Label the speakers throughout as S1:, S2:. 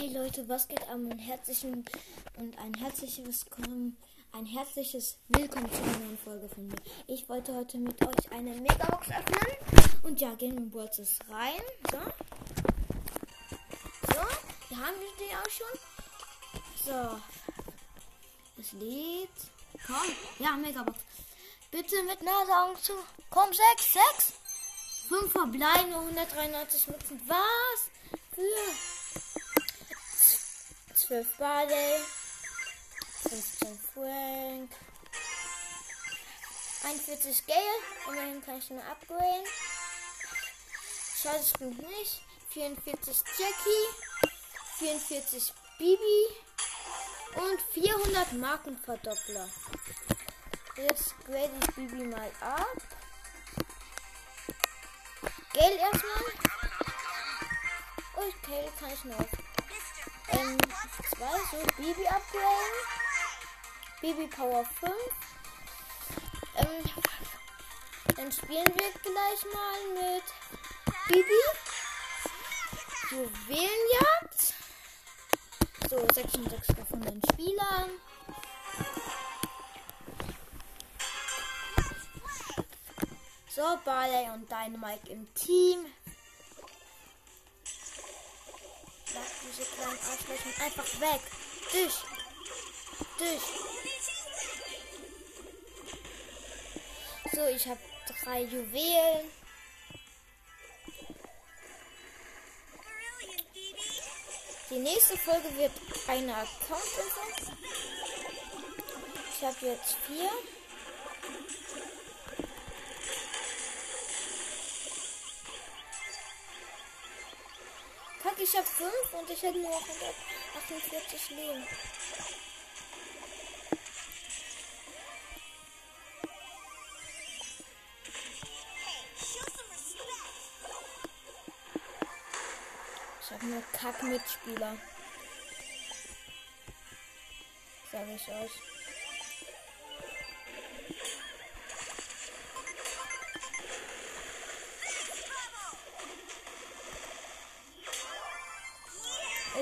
S1: Hey Leute, was geht am und herzlichen und ein herzliches Willkommen, ein herzliches Willkommen zu einer neuen Folge von mir. Ich wollte heute mit euch eine Megabox öffnen und ja, gehen wir Brawlers rein. So. So, hier haben wir die auch schon. So. Es lädt. Komm. Ja, Megabox. Bitte mit Nase zu. Komm, 6, 6. 5 verbleibende 193 Münzen. Was? Für 12 Barley, 15 Frank, 41 Gale, immerhin kann ich nur upgraden. Schade, es stimmt nicht. 44 Jackie, 44 Bibi und 400 Markenverdoppler. Jetzt grade ich Bibi mal ab. Gale erstmal. Und Gale kann ich noch ähm, zwei, so Bibi upgraden. Bibi Power 5. Ähm, dann spielen wir gleich mal mit Bibi. Juwelenjagd. So, 66 von den Spielern. So, Barley und Dynamite im Team. Diese kleinen Arschlöcher einfach weg. Dich. Dich. So, ich habe drei Juwelen. Die nächste Folge wird eine Account-Info. Ich habe jetzt vier. Ich habe 5 und ich hätte nur 148 Leben. Ich habe nur Kack-Mitspieler. Sag ich euch.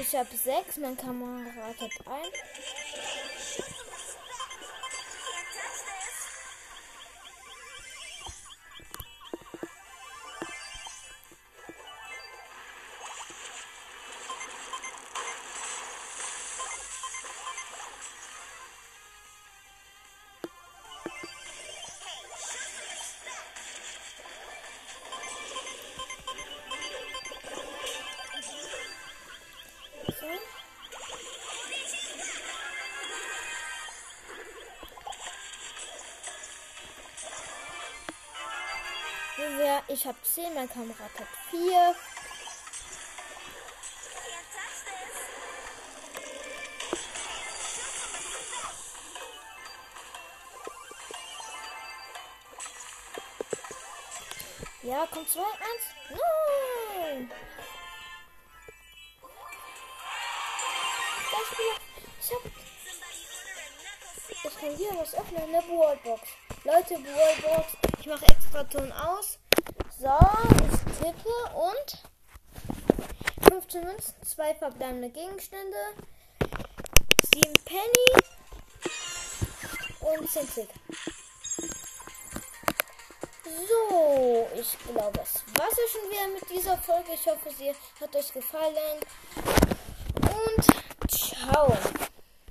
S1: Ich habe sechs, mein Kamerad hat ein. Ich habe 10, mein Kamerad hat 4. Ja, kommt 2, 1. Nein! Ich hab. Ich kann hier was öffnen, eine Wallbox. Leute, Wallbox. Ich mache extra Ton aus. So, ich tippe und 15 Münzen, 2 verbleibende Gegenstände, 7 Penny und 10 Tick. So, ich glaube, es war's ja schon wieder mit dieser Folge. Ich hoffe, sie hat euch gefallen. Und ciao.